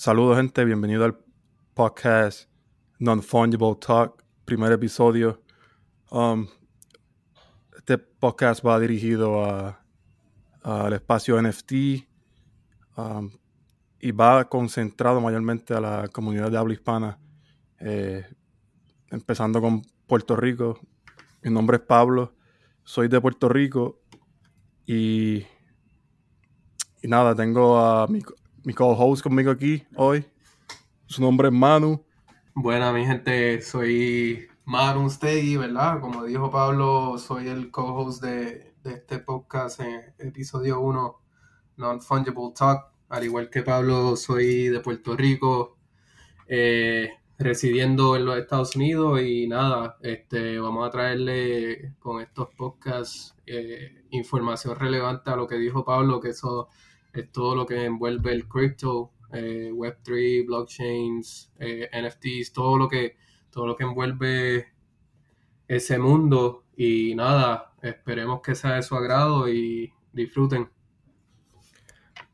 Saludos, gente. Bienvenido al podcast Non-Fungible Talk, primer episodio. Um, este podcast va dirigido al espacio NFT um, y va concentrado mayormente a la comunidad de habla hispana, eh, empezando con Puerto Rico. Mi nombre es Pablo, soy de Puerto Rico y, y nada, tengo a mi, mi co-host conmigo aquí hoy. Su nombre es Manu. Buena, mi gente, soy Manu Stegui, ¿verdad? Como dijo Pablo, soy el co-host de, este podcast en episodio 1, Non-Fungible Talk. Al igual que Pablo, soy de Puerto Rico, eh, residiendo en los Estados Unidos y nada, este, vamos a traerle con estos podcasts eh, información relevante a lo que dijo Pablo, que eso es todo lo que envuelve el crypto, eh, Web3, blockchains, eh, NFTs, todo lo que todo lo que envuelve ese mundo y nada, esperemos que sea de su agrado y disfruten.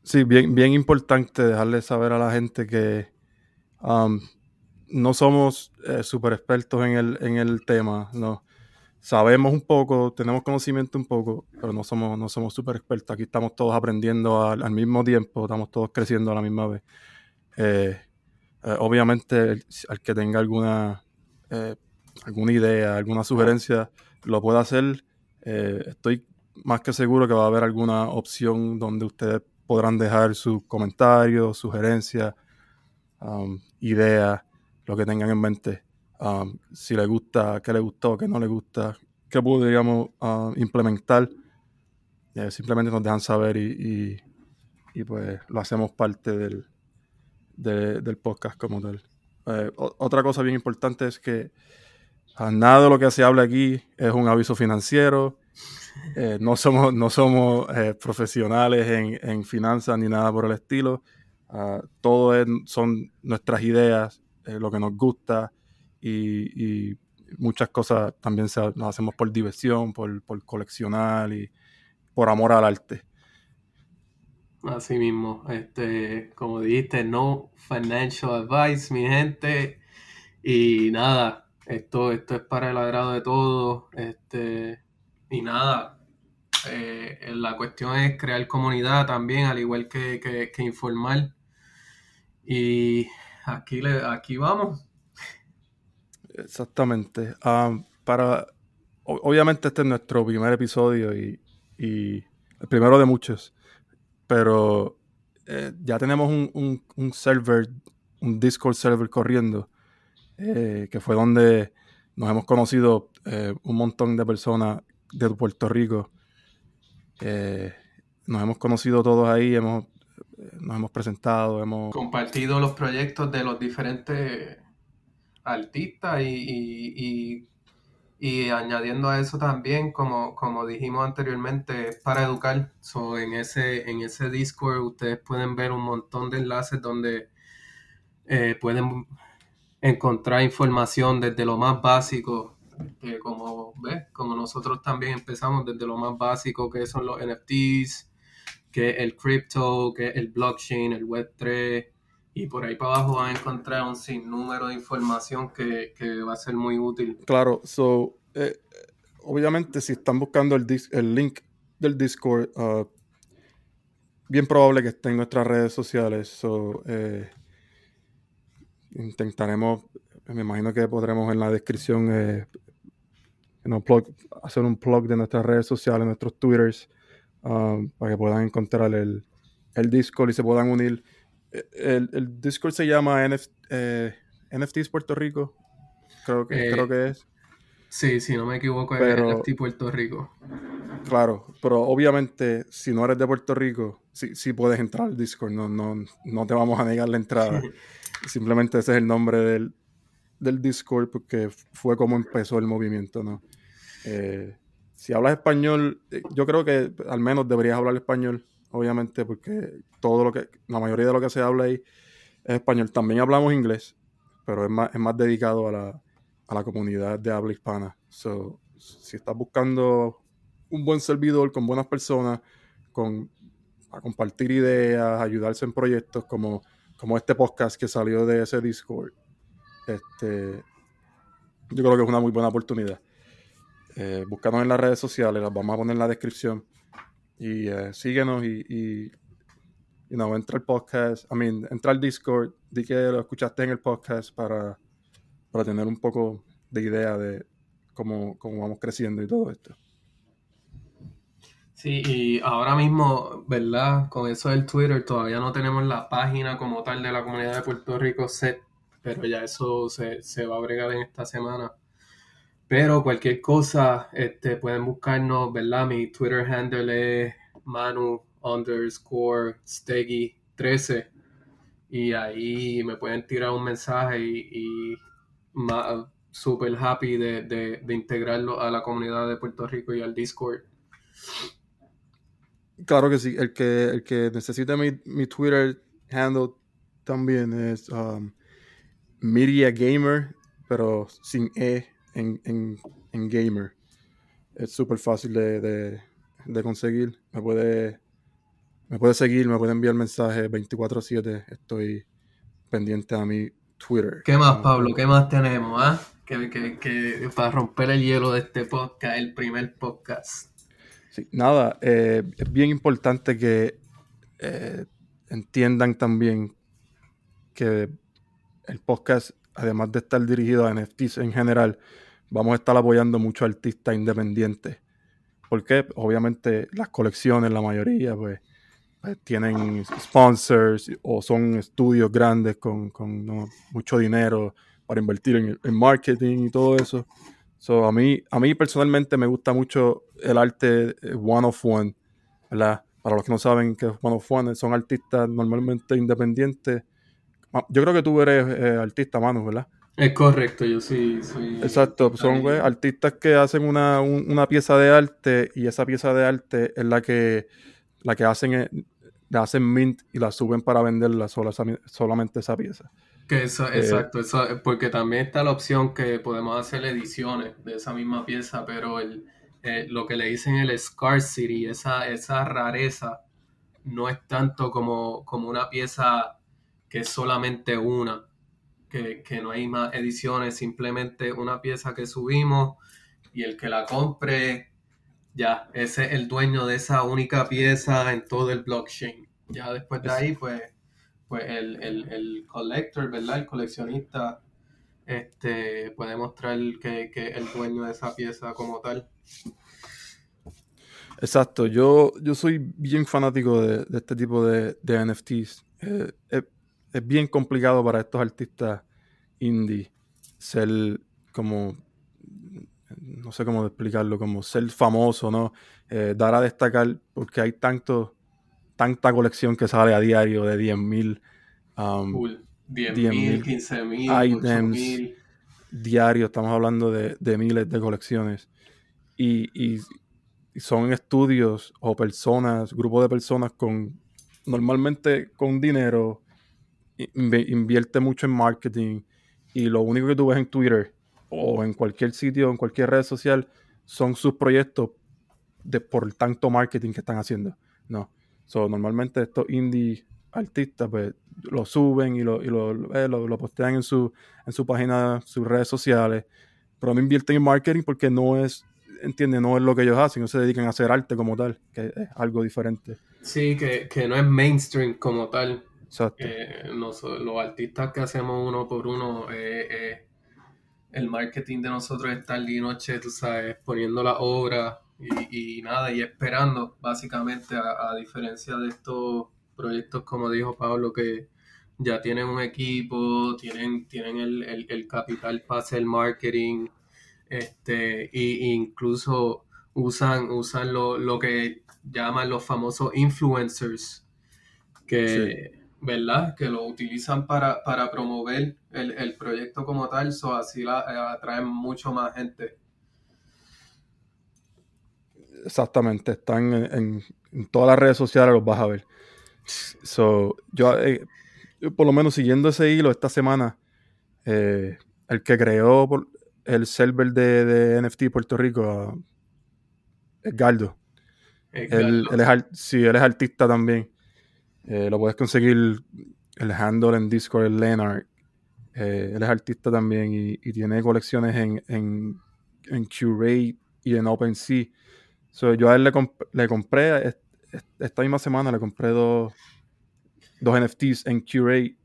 Sí, bien, bien importante dejarle saber a la gente que um, no somos eh, super expertos en el, en el tema, no sabemos un poco, tenemos conocimiento un poco, pero no somos, no somos súper expertos. Aquí estamos todos aprendiendo al, mismo tiempo, estamos todos creciendo a la misma vez. Eh, eh, obviamente, al que tenga alguna, eh, alguna idea, alguna sugerencia, lo puede hacer. estoy más que seguro que va a haber alguna opción donde ustedes podrán dejar sus comentarios, sugerencias, um, ideas, lo que tengan en mente. Um, si le gusta, qué le gustó, qué no le gusta, qué podríamos uh, implementar. Eh, simplemente nos dejan saber y, pues lo hacemos parte del, del podcast como tal. Eh, otra cosa bien importante es que uh, nada de lo que se habla aquí es un aviso financiero. Eh, no somos, no somos profesionales en, en, finanzas ni nada por el estilo. Uh, todo son nuestras ideas, lo que nos gusta, y, muchas cosas también se, nos hacemos por diversión, por, coleccionar y por amor al arte. Así mismo, este, como dijiste, no financial advice, mi gente. Y nada, esto, esto es para el agrado de todos. Este, y nada, eh, la cuestión es crear comunidad también, al igual que, que, informar. Y aquí, le, aquí vamos. Exactamente. Ah, para, obviamente este es nuestro primer episodio y, el primero de muchos, pero eh, ya tenemos un, server, un Discord server corriendo, eh, que fue donde nos hemos conocido eh, un montón de personas de Puerto Rico. nos hemos conocido todos ahí, hemos, nos hemos presentado, hemos compartido los proyectos de los diferentes artistas y, y, añadiendo a eso también, como, como dijimos anteriormente, para educar. So, en, ese, en ese Discord ustedes pueden ver un montón de enlaces donde eh, pueden encontrar información desde lo más básico, como, ¿ves? como nosotros también empezamos desde lo más básico que son los NFTs, que el crypto, que el blockchain, el Web3, y por ahí para abajo van a encontrar un sinnúmero de información que, va a ser muy útil. Claro, so, eh, obviamente si están buscando el, el link del Discord, uh, bien probable que esté en nuestras redes sociales. So, eh, intentaremos, me imagino que podremos en la descripción eh, hacer un plug de nuestras redes sociales, nuestros twitters, um, para que puedan encontrar el, el Discord y se puedan unir el, el Discord se llama NF, eh, NFTs Puerto Rico. Creo que, creo que es. Sí, si no me equivoco, es NFT Puerto Rico. Claro, pero obviamente, si no eres de Puerto Rico, sí, sí puedes entrar al Discord. No, no, no te vamos a negar la entrada. Simplemente ese es el nombre del, del Discord porque fue como empezó el movimiento, ¿no? Eh, si hablas español, eh, yo creo que al menos deberías hablar español obviamente, porque todo lo que, la mayoría de lo que se habla ahí es español. También hablamos inglés, pero es más, es más dedicado a la, a la comunidad de habla hispana. So, si estás buscando un buen servidor con buenas personas, con a compartir ideas, ayudarse en proyectos como como este podcast que salió de ese Discord, este, yo creo que es una muy buena oportunidad. Eh, búscanos en las redes sociales, las vamos a poner en la descripción. Y eh, síguenos y, y you entra al podcast, I mean, entra al Discord, di que lo escuchaste en el podcast para, para tener un poco de idea de cómo, cómo vamos creciendo y todo esto. Sí, y ahora mismo, ¿verdad? Con eso del Twitter todavía no tenemos la página como tal de la comunidad de Puerto Rico set, pero ya eso se, se va a bregar en esta semana. Pero cualquier cosa, este, pueden buscarnos, ¿verdad? Mi Twitter handle es Manu underscore Steggy 13 y ahí me pueden tirar un mensaje y, y súper happy de, de, de integrarlo a la comunidad de Puerto Rico y al Discord. Claro que sí. El que, el que necesita mi, mi Twitter handle también es um, Media Gamer, pero sin E en, en, en Gamer. Es súper fácil de, de, de, conseguir. Me puede, me puede seguir, me puede enviar mensajes 24-7. Estoy pendiente a mi Twitter. ¿Qué más, Pablo? ¿Qué más tenemos? Ah? Que, que, que, para romper el hielo de este podcast, el primer podcast nada, eh, es bien importante que eh, entiendan también que el podcast, además de estar dirigido a NFTs en general, vamos a estar apoyando mucho artistas independientes. Porque obviamente las colecciones, la mayoría, pues, pues tienen sponsors o son estudios grandes con, mucho dinero para invertir en marketing y todo eso. So, a, mí, a mí personalmente me gusta mucho el arte eh, one of one, ¿verdad? Para los que no saben qué es one of one, son artistas normalmente independientes. Yo creo que tú eres eh, artista, Manu, ¿verdad? Es correcto, yo sí soy. Exacto, son artistas que hacen una, pieza de arte y esa pieza de arte es la que, la que hacen, eh, la hacen mint y la suben para venderla sola, solamente esa pieza. Que eso, eh, exacto, eso, porque también está la opción que podemos hacer ediciones de esa misma pieza, pero el, eh, lo que le dicen el scarcity, esa, esa rareza, no es tanto como, como una pieza que es solamente una, que, que no hay más ediciones, simplemente una pieza que subimos y el que la compre, ya, ese es el dueño de esa única pieza en todo el blockchain. Ya después de ahí, pues pues el, el, el collector, ¿verdad? El coleccionista este, puede mostrar que, que el dueño de esa pieza como tal. Exacto, yo, yo soy bien fanático de, este tipo de, de NFTs. Eh, es, bien complicado para estos artistas indie ser como, no sé cómo explicarlo, como ser famoso, ¿no? Eh, dar a destacar porque hay tantos tanta colección que sale a diario de 10.000 um, 10.000, 15.000 items diarios. Estamos hablando de, miles de colecciones. Y, son estudios o personas, grupos de personas con normalmente con dinero, invierte mucho en marketing y lo único que tú ves en Twitter o en cualquier sitio, en cualquier red social, son sus proyectos de por tanto marketing que están haciendo. No. So, normalmente estos indie artistas pues lo suben y lo, y lo, eh, lo, postean en su, en su página, sus redes sociales, pero no invierten en marketing porque no es, entiende, no es lo que ellos hacen, no se dedican a hacer arte como tal, que es algo diferente. Sí, que, que no es mainstream como tal. Eh, los artistas que hacemos uno por uno, eh, eh, el marketing de nosotros es estar día y noche, tú sabes, poniendo la obra y, nada, y esperando, básicamente, a, diferencia de estos proyectos, como dijo Pablo, que ya tienen un equipo, tienen, tienen el, capital para hacer marketing, este, e, incluso usan, usan lo, que llaman los famosos influencers, que, ¿verdad? Que lo utilizan para, para promover el, proyecto como tal, so así la, eh, atraen mucho más gente Exactamente, están en, todas las redes sociales, los vas a ver. So, yo, eh, por lo menos siguiendo ese hilo esta semana, eh, el que creó el server de, de NFT Puerto Rico, Edgardo. Él, él, es, sí, él es artista también. Eh, lo puedes conseguir el handle en Discord es Leonard. Eh, él es artista también y, tiene colecciones en, en, en Curate y en OpenSea. So, yo a él le, le compré, esta misma semana le compré dos, dos NFTs en Curate.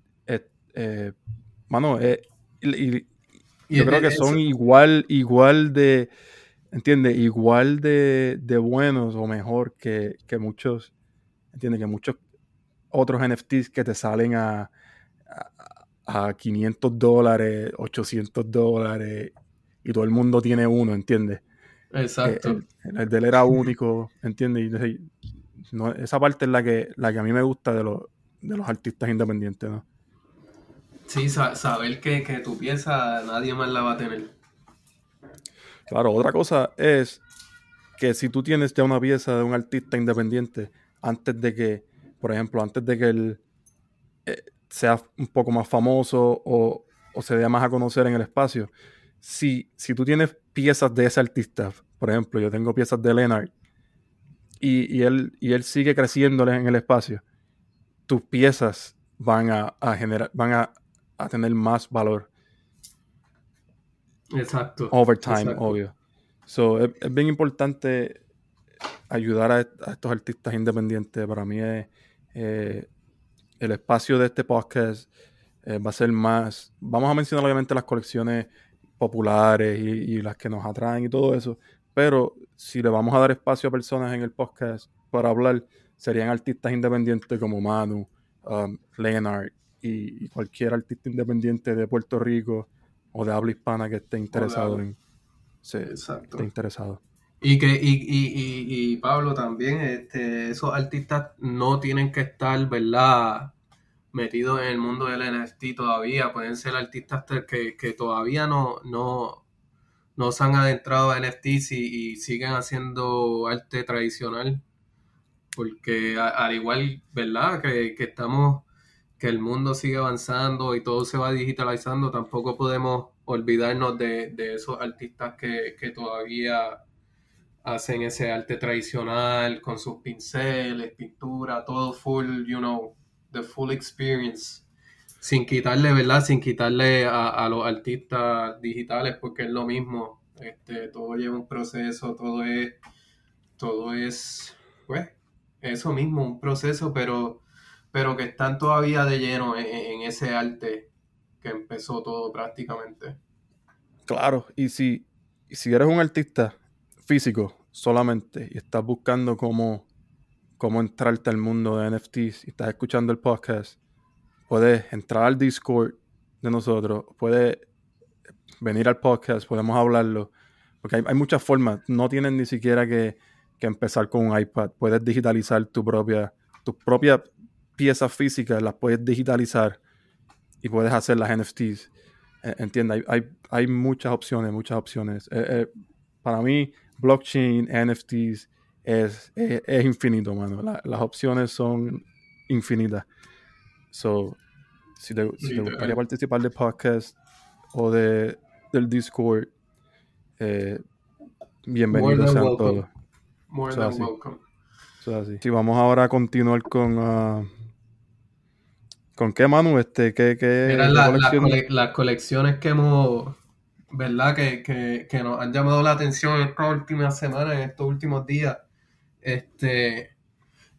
Eh, mano, eh, y, yo creo que son igual, igual de, ¿entiendes? Igual de, de buenos o mejor que, que muchos, ¿entiendes? Que muchos otros NFTs que te salen a, a, 500 dólares, 800 dólares y todo el mundo tiene uno, ¿entiendes? Exacto. Eh, el, de él era único, ¿entiendes? esa parte es la que, la que a mí me gusta de los, de los artistas independientes, ¿no? Sí, saber que, que tu pieza nadie más la va a tener. Claro, otra cosa es que si tú tienes ya una pieza de un artista independiente, antes de que, por ejemplo, antes de que él eh, sea un poco más famoso o, se dé más a conocer en el espacio, si, si tú tienes piezas de ese artista, por ejemplo, yo tengo piezas de Leonard y, él, y él sigue creciendo en el espacio, tus piezas van a, generar, van a, tener más valor. Exacto. Over time, obvio. So, es, bien importante ayudar a, estos artistas independientes. Para mí es eh, el espacio de este podcast eh, va a ser más. Vamos a mencionar obviamente las colecciones populares y, y, las que nos atraen y todo eso. Pero si le vamos a dar espacio a personas en el podcast para hablar, serían artistas independientes como Manu, um, Leonard y, cualquier artista independiente de Puerto Rico o de habla hispana que esté interesado en. Sí, esté interesado. Y que, y, y, y, Pablo también, este, esos artistas no tienen que estar, ¿verdad? Metidos en el mundo del NFT todavía. Pueden ser artistas que, que todavía no, no, no se han adentrado a NFTs y, y siguen haciendo arte tradicional. Porque al igual, ¿verdad? Que, que estamos, que el mundo sigue avanzando y todo se va digitalizando, tampoco podemos olvidarnos de, de esos artistas que, que todavía hacen ese arte tradicional con sus pinceles, pintura, todo full, you know, the full experience. Sin quitarle, ¿verdad? Sin quitarle a, los artistas digitales, porque es lo mismo. Este, todo lleva un proceso, todo es, todo es, pues, eso mismo, un proceso, pero, pero que están todavía de lleno en, en ese arte que empezó todo prácticamente. Claro, y si, y si eres un artista físico solamente y estás buscando cómo, cómo entrarte al mundo de NFTs y estás escuchando el podcast, puedes entrar al Discord de nosotros, puedes venir al podcast, podemos hablarlo, porque hay, muchas formas, no tienes ni siquiera que, empezar con un iPad, puedes digitalizar tu propia, tus propias piezas físicas, las puedes digitalizar y puedes hacer las NFTs. E, entiende, hay, hay, muchas opciones, muchas opciones. Eh, eh, para mí, blockchain, NFTs, es, es, infinito, mano. las opciones son infinitas. So, si te, gustaría participar del podcast o de, del Discord, eh, bienvenidos sean todos. More than welcome. Si vamos ahora a continuar con... Uh, ¿Con qué, Manu? Este, ¿qué, qué las colecciones que hemos ¿verdad? Que, que, que, nos han llamado la atención en estas últimas semanas, en estos últimos días. Este,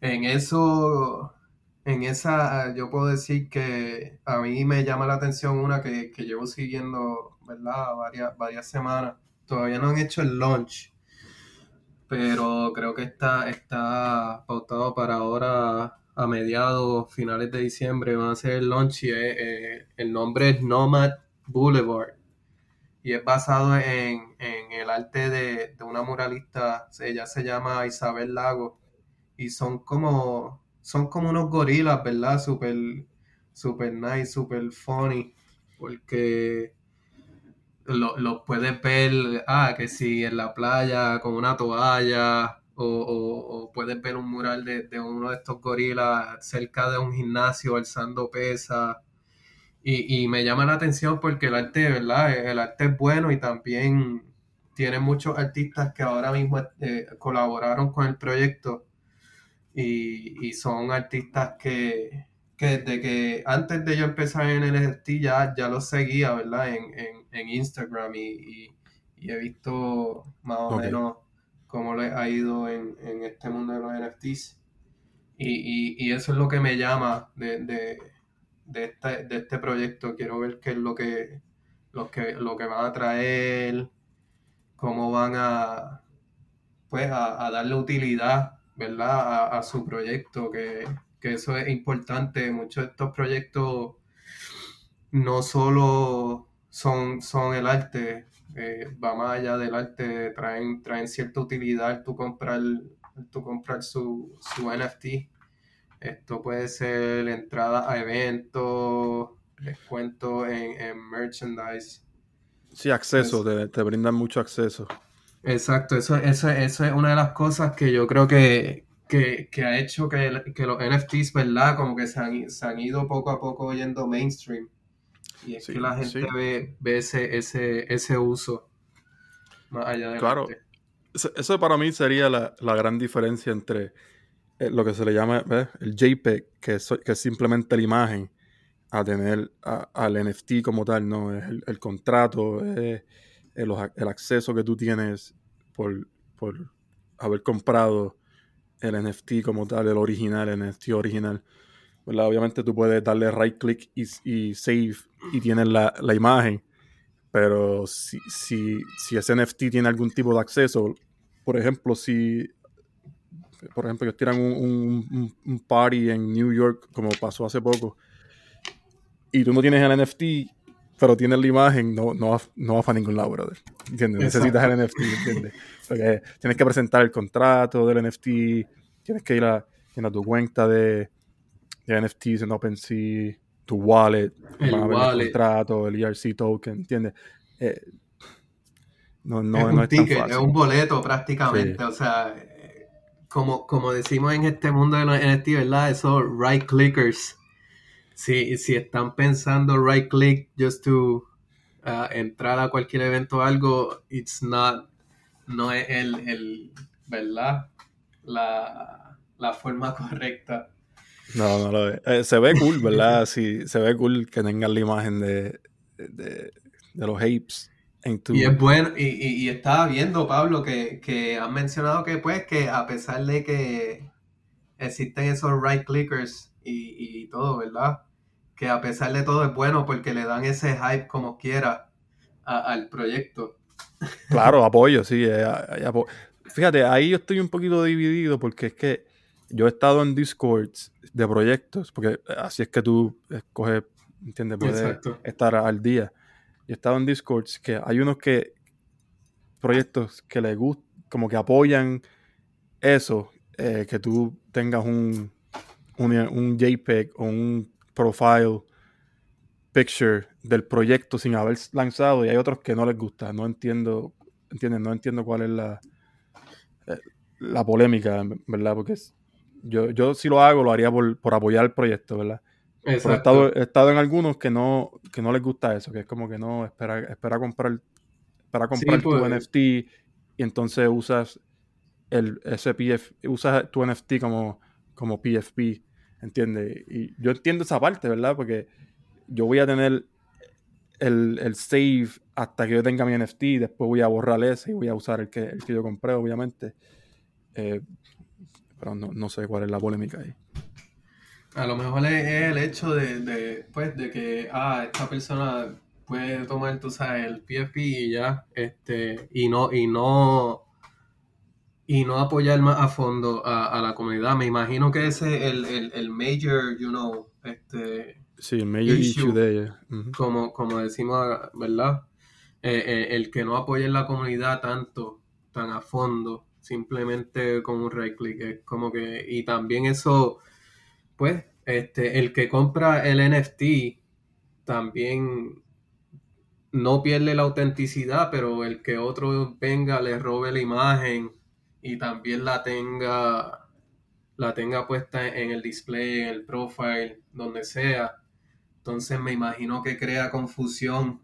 en eso, en esa, yo puedo decir que a mí me llama la atención una que, que llevo siguiendo, ¿verdad? Varias, varias semanas. Todavía no han hecho el launch, pero creo que está, está pautado para ahora a mediados, finales de diciembre, van a hacer el launch y eh, el nombre es Nomad Boulevard y es basado en, el arte de, una muralista, ella se llama Isabel Lago, y son como, son como unos gorilas, ¿verdad? Super, super nice, super funny, porque los lo puedes ver, ah, que si en la playa con una toalla, o, o, puedes ver un mural de, de, uno de estos gorilas cerca de un gimnasio alzando pesas y, me llama la atención porque el arte, ¿verdad? El arte es bueno y también tiene muchos artistas que ahora mismo eh, colaboraron con el proyecto y, son artistas que, que desde que antes de yo empezar en el NFT ya, ya lo seguía, ¿verdad? En, Instagram y, he visto más o menos cómo le ha ido en, este mundo de los NFTs. Y, eso es lo que me llama de, de, este, de este proyecto. Quiero ver qué es lo que, lo que, lo que van a traer, cómo van a, pues, a, darle utilidad, ¿verdad? A, su proyecto, que, eso es importante. Muchos de estos proyectos no solo son, son el arte, eh, va más allá del arte, traen, traen cierta utilidad tú comprar, tú comprar su, su NFT. Esto puede ser entrada a eventos, descuento en, en merchandise. Sí, acceso, te, brindan mucho acceso. Exacto, eso, eso, eso, es una de las cosas que yo creo que, ha hecho que, los NFTs, ¿verdad? Como que se han, ido poco a poco yendo mainstream. Y es que la gente ve, ese, ese, ese uso más allá de Claro, eso para mí sería la, gran diferencia entre lo que se le llama el JPEG, que que es simplemente la imagen, a tener al NFT como tal, ¿no? Es el, contrato, es el, acceso que tú tienes por, haber comprado el NFT como tal, el original, el NFT original. Obviamente tú puedes darle right click y, save y tienes la, imagen, pero si, si, si, ese NFT tiene algún tipo de acceso, por ejemplo, si por ejemplo, que tiran un, un, party en New York, como pasó hace poco, y tú no tienes el NFT, pero tienes la imagen, no, no, no va para ningún lado, brother. ¿Entiendes? Necesitas el NFT, ¿entiendes? Porque tienes que presentar el contrato del NFT, tienes que ir a, tu cuenta de, de NFTs en OpenSea, tu wallet, el, wallet. el contrato, el ERC token, ¿entiendes? Eh, no, no, es, un es, ticket, es un boleto prácticamente, o sea, como, como decimos en este mundo de los NFT, ¿verdad? Esos right clickers si, si están pensando right click just to uh, entrar a cualquier evento o algo, it's not, no es el, el ¿verdad? La, la forma correcta. No, no lo es. Eh, se ve cool, ¿verdad? Sí, se ve cool que tengan la imagen de, de, de los apes. En tu... Y es bueno, y, y, estaba viendo, Pablo, que, que han mencionado que pues que a pesar de que existen esos right clickers y, y todo, ¿verdad? Que a pesar de todo es bueno porque le dan ese hype como quiera al proyecto. Claro, apoyo, sí. Eh, Fíjate, ahí yo estoy un poquito dividido porque es que yo he estado en Discords de proyectos, porque así es que tú escoges, ¿entiendes? Puedes estar al día. Yo he estado en Discords que hay unos que proyectos que les gustan, como que apoyan eso, eh, que tú tengas un, un, JPEG o un profile picture del proyecto sin haber lanzado y hay otros que no les gusta. No entiendo, ¿entienden? No entiendo cuál es la, eh, la polémica, ¿verdad? Porque yo, yo si lo hago, lo haría por, apoyar el proyecto, ¿verdad? He estado, he estado, en algunos que no, que no les gusta eso, que es como que no, espera, espera comprar, para comprar tu pues. NFT y entonces usas el SPF, usas tu NFT como, como PFP ¿Entiendes? Y yo entiendo esa parte, ¿verdad? Porque yo voy a tener el, save hasta que yo tenga mi NFT, después voy a borrar ese y voy a usar el que, el que yo compré, obviamente. Eh, pero no, sé cuál es la polémica ahí. A lo mejor es el hecho de, pues, de que, ah, esta persona puede tomar, tú sabes, el PFP y ya, este, y no, y no y no apoyar más a fondo a, la comunidad. Me imagino que ese es el, el, major, you know, este... Sí, el major issue, de ella. como, como decimos, ¿verdad? Eh, eh, el que no apoye la comunidad tanto, tan a fondo, simplemente con un right click. Es como que, y también eso, pues, este, el que compra el NFT también no pierde la autenticidad, pero el que otro venga, le robe la imagen y también la tenga la tenga puesta en el display, en el profile, donde sea. Entonces me imagino que crea confusión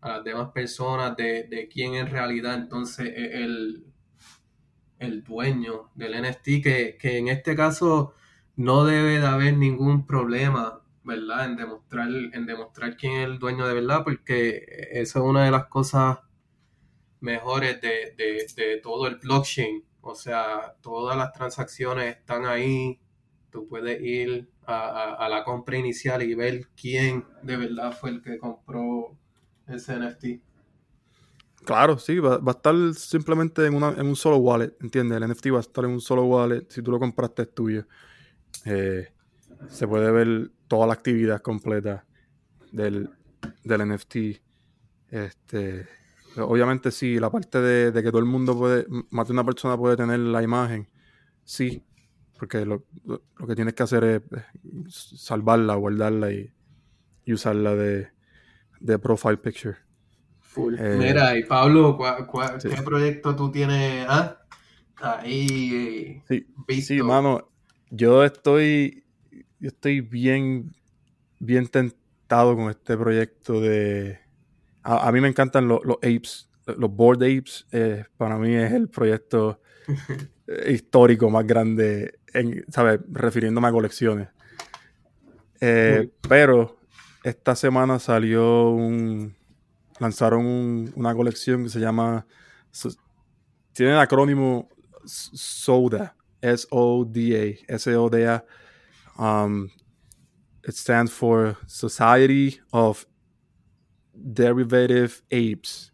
a las demás personas de, quién en realidad entonces es el, el dueño del NFT, que, en este caso no debe de haber ningún problema, ¿verdad? En demostrar, en demostrar quién es el dueño de verdad, porque eso es una de las cosas mejores de, de, de todo el blockchain. O sea, todas las transacciones están ahí. Tú puedes ir a, a, la compra inicial y ver quién de verdad fue el que compró ese NFT. Claro, sí, va, va a estar simplemente en, una, en, un solo wallet, ¿entiendes? El NFT va a estar en un solo wallet. Si tú lo compraste es tuyo. Eh, se puede ver toda la actividad completa del, del NFT. Este, obviamente sí, la parte de, de, que todo el mundo puede, más de una persona puede tener la imagen, sí, porque lo, que tienes que hacer es salvarla, guardarla y, y usarla de, de profile picture. Eh, Mira, y Pablo, ¿cuál, cuál, sí. ¿qué proyecto tú tienes ah? ahí sí, visto? Sí, mano, yo estoy, yo estoy bien, bien tentado con este proyecto de... A, a mí me encantan los, los apes, los board apes, eh, para mí es el proyecto histórico más grande, en, ¿sabes? Refiriéndome a colecciones. Eh, pero esta semana salió un, lanzaron un, una colección que se llama, tiene el acrónimo SODA, S-O-D-A, S-O-D-A. Um, it stands for Society of Derivative Apes.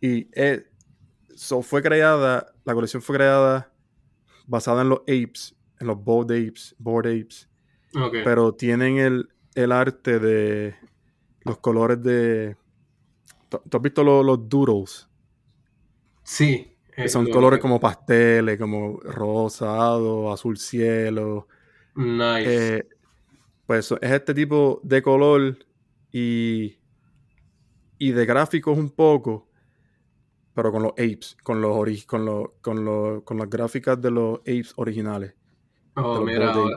Y eh, so fue creada, la colección fue creada basada en los apes, en los board apes, board apes. Okay. Pero tienen el, el arte de los colores de ¿Tú has visto los, los doodles? Sí. Que son colores como pasteles, como rosado, azul cielo. Nice. Eh, pues es este tipo de color y, y de gráficos un poco, pero con los apes, con los con los, con los, con las gráficas de los apes originales. Oh, mira, ahora,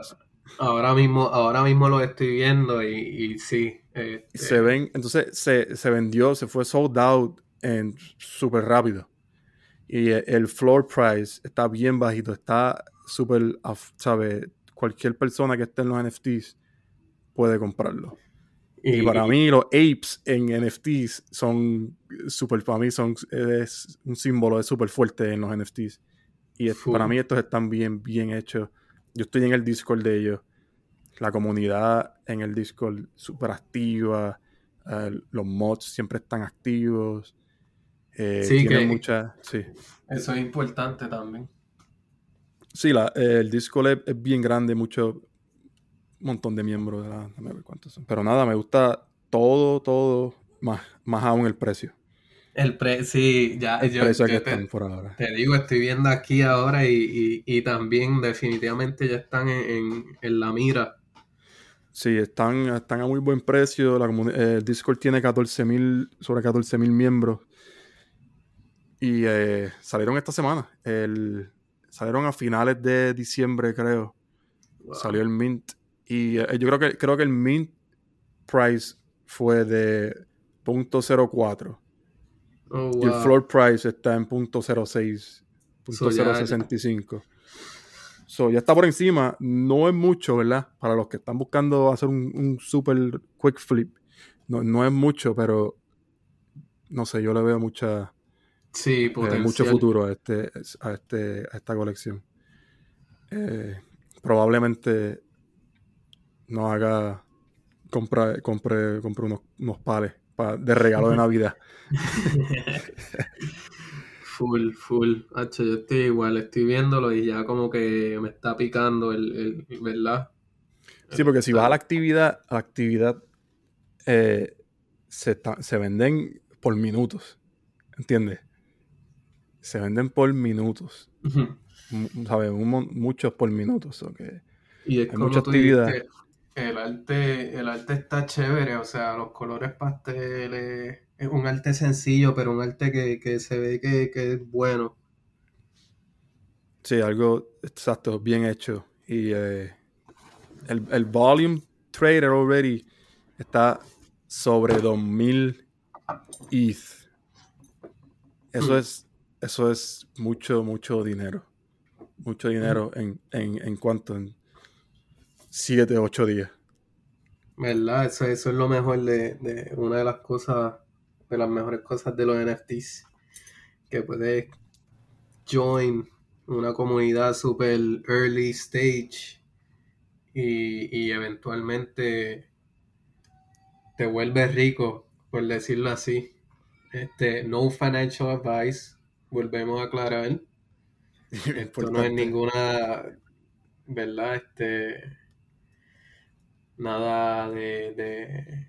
ahora, mismo, ahora mismo lo estoy viendo y, y sí, este... Se ven, entonces se, se, vendió, se fue sold out en súper rápido. Y el floor price está bien bajito, está súper, ¿sabes? Cualquier persona que esté en los NFTs puede comprarlo. Y, y para mí los apes en NFTs son súper, para mí son, es un símbolo, súper fuerte en los NFTs. Y es, para mí estos están bien, bien hechos. Yo estoy en el Discord de ellos la comunidad en el Discord súper activa, uh, los mods siempre están activos. Eh, sí, que mucha, sí. Eso es importante también. Sí, la, eh, el Discord es, bien grande, mucho, montón de miembros, de la, no cuántos son. Pero nada, me gusta todo, todo, más, más aún el precio. El precio, sí, ya el yo, precio yo que te, están por ahora. te, digo, estoy viendo aquí ahora y, y, y también definitivamente ya están en, en, en la mira Sí, están, están a muy buen precio. La el Discord tiene 14 mil, sobre 14 mil miembros. Y eh, salieron esta semana. El, salieron a finales de diciembre, creo. Wow. Salió el Mint. Y eh, yo creo que, creo que el Mint price fue de .04. Oh, wow. Y el floor price está en .06, .065. So, ya está por encima. No es mucho, ¿verdad? Para los que están buscando hacer un, un super quick flip. No, no, es mucho, pero no sé, yo le veo mucha. Sí, eh, mucho futuro a, este, a, este, a esta colección. Eh, probablemente nos haga comprar compre, compre unos, unos pales de regalo de Navidad. Full, full. Hacho, yo estoy igual, estoy viéndolo y ya como que me está picando el, el ¿verdad? Sí, porque si vas a la actividad, a la actividad eh, se, está, se venden por minutos. ¿Entiendes? Se venden por minutos. Uh -huh. ¿Sabes? Muchos por minutos. Okay. Y es Hay mucha actividad. El arte, el arte está chévere, o sea, los colores pasteles es un arte sencillo, pero un arte que, que se ve que, que, es bueno. Sí, algo exacto, bien hecho. Y eh, el, el, volume trader already está sobre 2000 ETH. Eso mm. es eso es mucho, mucho dinero. Mucho dinero en, en, en cuanto en 7, 8 días. ¿Verdad? Eso, eso es lo mejor de, de una de las cosas, de las mejores cosas de los NFTs. Que puedes join una comunidad super early stage y, y eventualmente te vuelves rico, por decirlo así. Este, no financial advice, volvemos a aclarar. Esto no es ninguna, ¿verdad? Este, nada de, de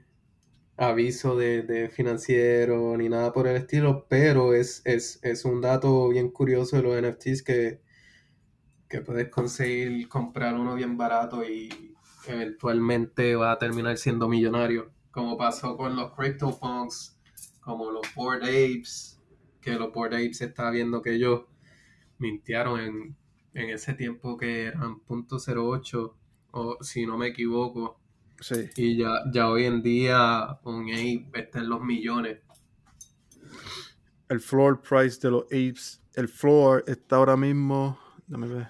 aviso de, de, financiero ni nada por el estilo, pero es, es, es, un dato bien curioso de los NFTs que, que puedes conseguir comprar uno bien barato y eventualmente va a terminar siendo millonario, como pasó con los CryptoPunks, como los Bored Apes, que los Bored Apes está viendo que ellos mintieron en, en ese tiempo que eran .08 o si no me equivoco. Sí. Y ya, ya hoy en día un ape está en los millones. El floor price de los apes, el floor está ahora mismo, dame ver.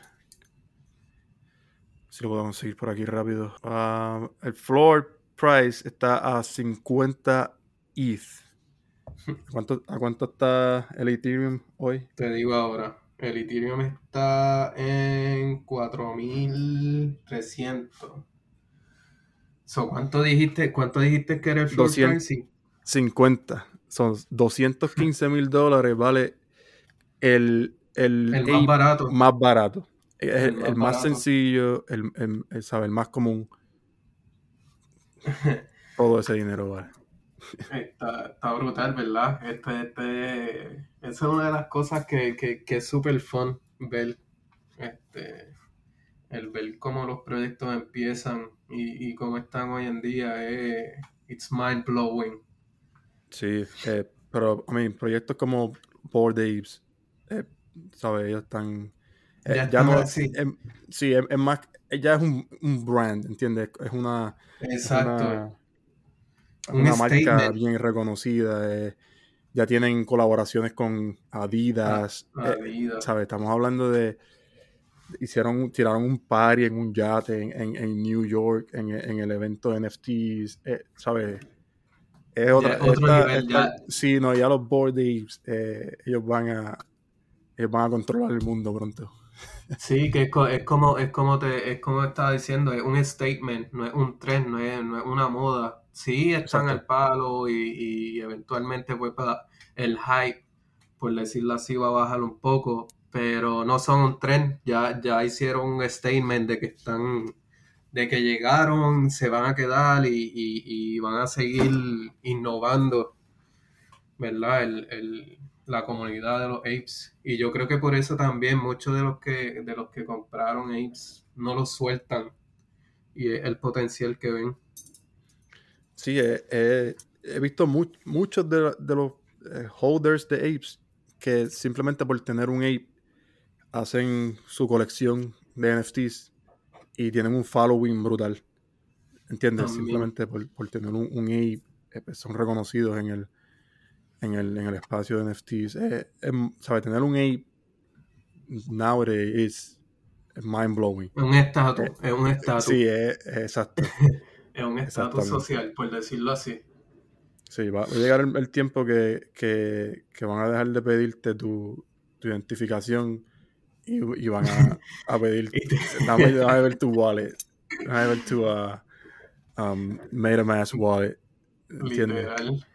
Si lo puedo conseguir por aquí rápido. Uh, el floor price está a 50 ETH. ¿A cuánto, ¿A cuánto está el Ethereum hoy? Te digo ahora. El Ethereum está en 4300. So, ¿cuánto dijiste, cuánto dijiste que era el floor 50. Son 215 mil dólares, vale el, el, el más barato. Más barato. El, el, más, el más barato. sencillo, el, el, ¿sabe? el más común. Todo ese dinero vale. Está, está, brutal, ¿verdad? Este, este, esa es una de las cosas que, que, que es súper fun ver. Este, el ver cómo los proyectos empiezan y, y cómo están hoy en día es it's mind blowing. Sí, eh, pero I mean, proyectos como Board Apes, eh, ¿sabes? Ellos están. Eh, ya, ya no, sí, sí es, es, más. Ya es un, un, brand, ¿entiendes? Es una. Exacto. Una, un una statement. marca bien reconocida. Eh, ya tienen colaboraciones con Adidas. Ah, Adidas. ¿Sabes? Estamos hablando de. Hicieron, tiraron un party en un yate en, en, en New York, en, en, el evento de NFTs, ¿sabes? Es otra, ya, otro esta, nivel, esta, ya. Sí, no, ya los board apes, eh, ellos van a ellos van a controlar el mundo pronto. Sí, que es, es, como es como te es como estaba diciendo, es un statement, no es un trend, no es, no es una moda. Sí, están al palo y, y, eventualmente pues el hype, por decirlo así, va a bajar un poco, pero no son un trend, ya, ya hicieron un statement de que están de que llegaron, se van a quedar y, y, y van a seguir innovando, ¿verdad? El, el, la comunidad de los apes. Y yo creo que por eso también muchos de los que, de los que compraron apes no los sueltan. Y el potencial que ven. Sí, eh, eh, he visto mu muchos de, de los eh, holders de apes que simplemente por tener un ape hacen su colección de NFTs y tienen un following brutal. ¿Entiendes? También. Simplemente por, por, tener un, un ape, eh, son reconocidos en el, en el, en el espacio de NFTs. Eh, ¿Sabes? Tener un ape nowadays es mind blowing. Es un estatus, es un estatus. Sí, exacto. es un estatus social, por decirlo así. Sí, va a llegar el, el tiempo que, que, que, van a dejar de pedirte tu, tu identificación y, y, van a, a pedir, dame, dame ver tu wallet, dame ver tu uh, um, MetaMask wallet. ¿entiendes? Literal.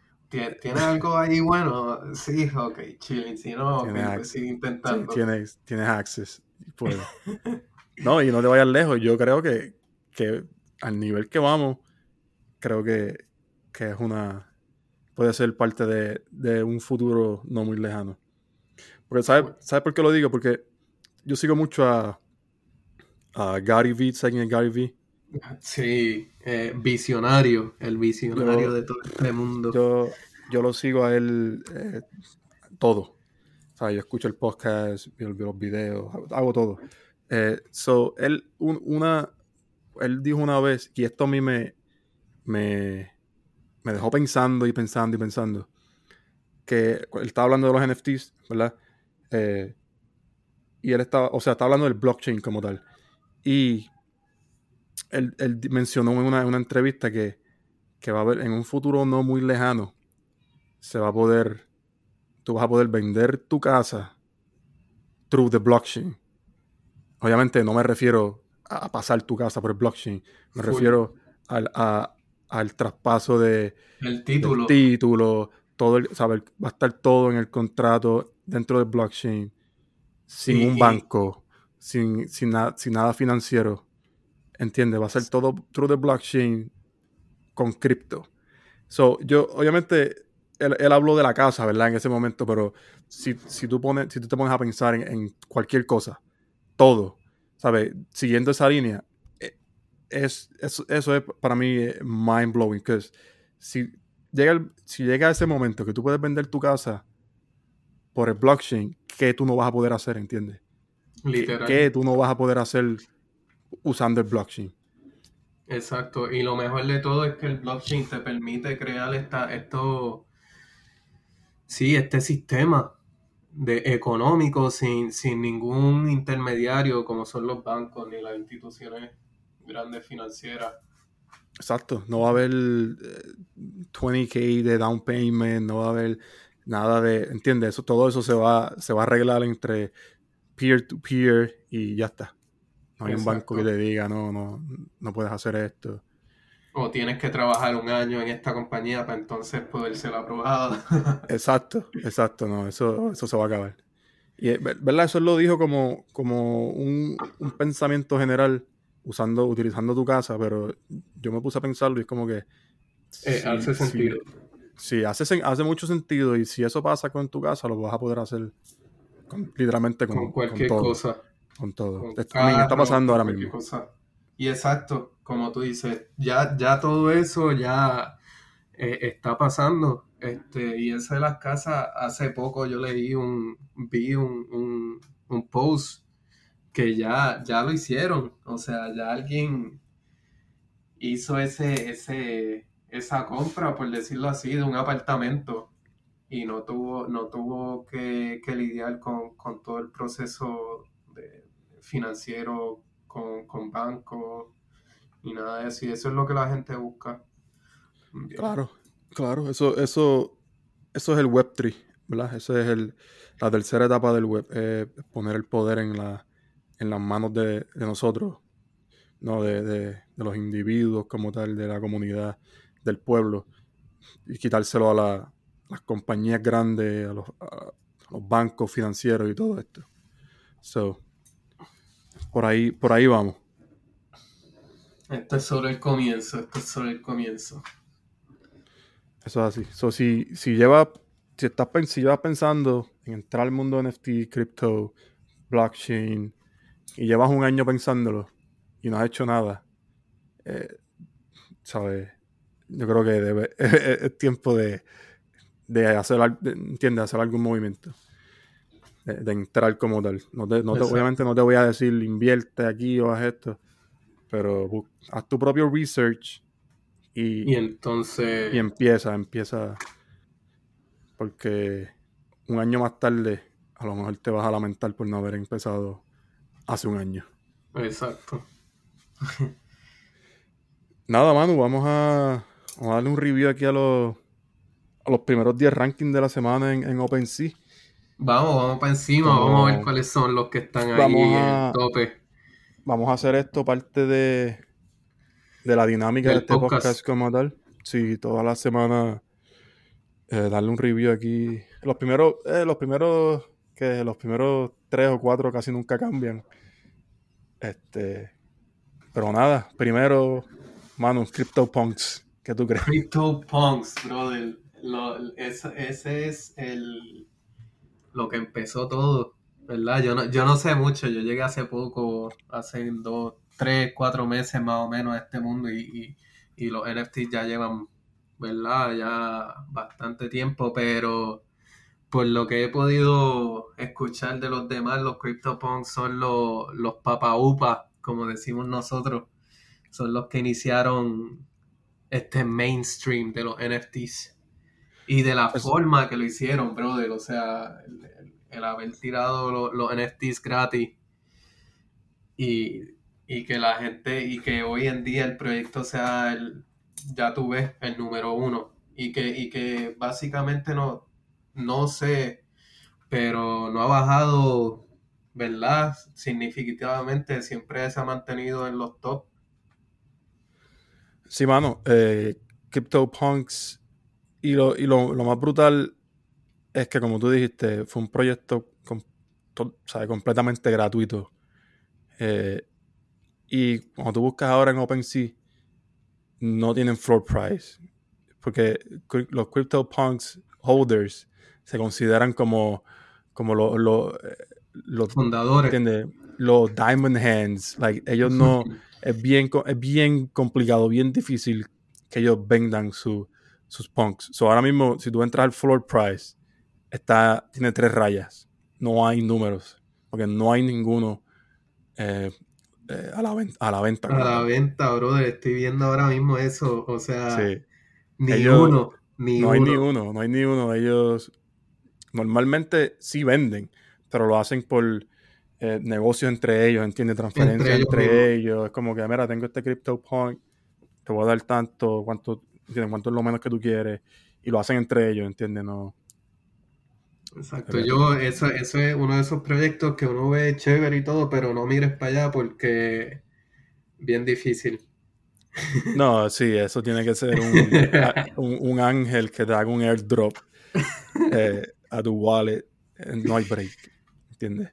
¿Tienes algo ahí bueno? Sí, ok, chilling. Si no, pues sigue intentando. Tienes, tienes access. Pues. no, y no te vayas lejos. Yo creo que, que al nivel que vamos, creo que, que es una. puede ser parte de, de un futuro no muy lejano. Porque, ¿sabes sabe por qué lo digo? Porque yo sigo mucho a, a Gary Vee, ¿saben Gary Vee? Sí, eh, visionario, el visionario yo, de todo este mundo. Yo, yo lo sigo a él eh, todo. O sea, yo escucho el podcast, veo, los videos, hago todo. Eh, so, él, un, una, él dijo una vez, y esto a mí me, me, me dejó pensando y pensando y pensando, que él estaba hablando de los NFTs, ¿verdad? Eh, y él estaba, o sea, está hablando del blockchain como tal. Y él, él mencionó en una, una entrevista que, que va a haber en un futuro no muy lejano, se va a poder, tú vas a poder vender tu casa through the blockchain. Obviamente no me refiero a pasar tu casa por el blockchain, me Full. refiero al, a- al traspaso de El del título. título, todo el, ¿sabes? va a estar todo en el contrato dentro del blockchain, sin Sí, un banco, sin, sin, na- sin nada financiero. ¿Entiendes? Va a ser todo through the blockchain con cripto. So, yo, obviamente, él, él habló de la casa, ¿verdad? En ese momento, pero si, si, tú, pones, si tú te pones a pensar en, en cualquier cosa, todo, ¿sabes? Siguiendo esa línea, eh, es, eso, es para mí eh, mind blowing. Que si llega, el- si llega ese momento que tú puedes vender tu casa por el blockchain, ¿qué tú no vas a poder hacer? ¿Entiendes? ¿Qué, qué tú no vas a poder hacer usando el blockchain? Exacto. Y lo mejor de todo es que el blockchain te permite crear esta, esto, sí, este sistema de económico sin, sin ningún intermediario como son los bancos ni las instituciones grandes financieras. Exacto, no va a haber eh, 20k de down payment, no va a haber nada de, ¿entiendes? Eso, todo eso se va, se va a arreglar entre peer to peer y ya está. No hay un banco que te diga, no, no, no puedes hacer esto. O tienes que trabajar un año en esta compañía para entonces poder ser aprobado. Exacto, exacto, no, eso, eso se va a acabar. Y eh, ver- verdad, eso él lo dijo como, como un, un pensamiento general usando, utilizando tu casa, pero yo me puse a pensarlo y es como que Eh, sí, hace sí, sentido. Sí, hace, sen- hace mucho sentido y si eso pasa con tu casa, lo vas a poder hacer con- literalmente con, Con cualquier con todo. cosa. Con todo. con Esto- mean, está carro, pasando ahora mismo. cosa. Y exacto, como tú dices, ya, ya todo eso ya eh, está pasando. Este, y eso de las casas, hace poco yo leí un, vi un, un, un post que ya, ya lo hicieron. O sea, ya alguien hizo ese, ese, esa compra, por decirlo así, de un apartamento y no tuvo, no tuvo que, que lidiar con, con todo el proceso financiero con, con bancos y nada de eso. Es lo que la gente busca. Claro, claro, eso, eso, eso es el Web3, ¿verdad? Esa es el, la tercera etapa del web, poner el poder en, la, en las manos de, de nosotros, ¿no? De, de, de los individuos como tal, de la comunidad, del pueblo, y quitárselo a la- las compañías grandes, a los, a los bancos financieros y todo esto. So, por ahí, por ahí vamos. Esto es solo el comienzo, esto es solo el comienzo. Eso es así. So, si, si, lleva, si, estás, si llevas pensando en entrar al mundo NFT, cripto, blockchain, y llevas un año pensándolo y no has hecho nada, eh, ¿sabes? Yo creo que debe, es, es tiempo de, de hacer, de- ¿entiendes? hacer algún movimiento. De, de entrar como tal. No te- no te- Exacto. obviamente no te voy a decir invierte aquí o haz esto, pero haz tu propio research y, Y entonces, y empieza, empieza. Porque un año más tarde, a lo mejor te vas a lamentar por no haber empezado hace un año. exacto. Nada, Manu, vamos a, vamos a darle un review aquí a los, a los primeros 10 rankings de la semana en, en OpenSea. Vamos, vamos para encima, vamos a ver cuáles son los que están ahí en el tope. Vamos a hacer esto parte de, de la dinámica Del de este podcast. podcast. como tal. Sí, toda la semana eh, darle un review aquí. Los primeros, eh, los primeros, que los primeros tres o cuatro casi nunca cambian. Este, pero nada, primero, Manu, CryptoPunks, ¿qué tú crees? CryptoPunks, brother. Lo- ese, ese es el lo que empezó todo, ¿verdad? Yo no, yo no sé mucho, yo llegué hace poco, hace dos, tres, cuatro meses más o menos a este mundo y, y, los NFTs ya llevan, ¿verdad? Ya bastante tiempo, pero por lo que he podido escuchar de los demás, los CryptoPunks son los, los papaupas, como decimos nosotros, son los que iniciaron este mainstream de los NFTs y de la Eso- forma que lo hicieron, brother. O sea, el, el- el haber tirado lo- los NFTs gratis y y que la gente, y que hoy en día el proyecto sea el, ya tú ves, el número uno. Y que, y que básicamente no, no sé, pero no ha bajado, ¿verdad? Significativamente, siempre se ha mantenido en los top. Sí, mano, eh, CryptoPunks y, lo, y lo, lo, más brutal es que, como tú dijiste, fue un proyecto completamente gratuito. Eh, y cuando tú buscas ahora en OpenSea, no tienen floor price. Porque los CryptoPunks holders se consideran como, como los, eh, los fundadores. Los Diamond Hands. Like, ellos no. es, bien, es bien complicado, bien difícil que ellos vendan sus punks. So, ahora mismo, si tú entras al floor price, está, tiene tres rayas. No hay números. Porque no hay ninguno eh, eh, a, la a, la venta. A la venta, brother. Estoy viendo ahora mismo eso. O sea, ni uno. Ni no uno. hay ni uno, no hay ni uno. Ellos normalmente sí venden, pero lo hacen por eh, negocios entre ellos, ¿entiendes? Transferencias entre, ellos, Es como que, mira, tengo este CryptoPunk, te voy a dar tanto, cuánto, cuánto es lo menos que tú quieres. Y lo hacen entre ellos, ¿entiendes? No, Exacto, yo, eso, eso es uno de esos proyectos que uno ve chévere y todo, pero no mires para allá porque bien difícil. No, sí, eso tiene que ser un, un, ángel que te haga un airdrop eh, a tu wallet. Eh, no hay break, ¿entiendes?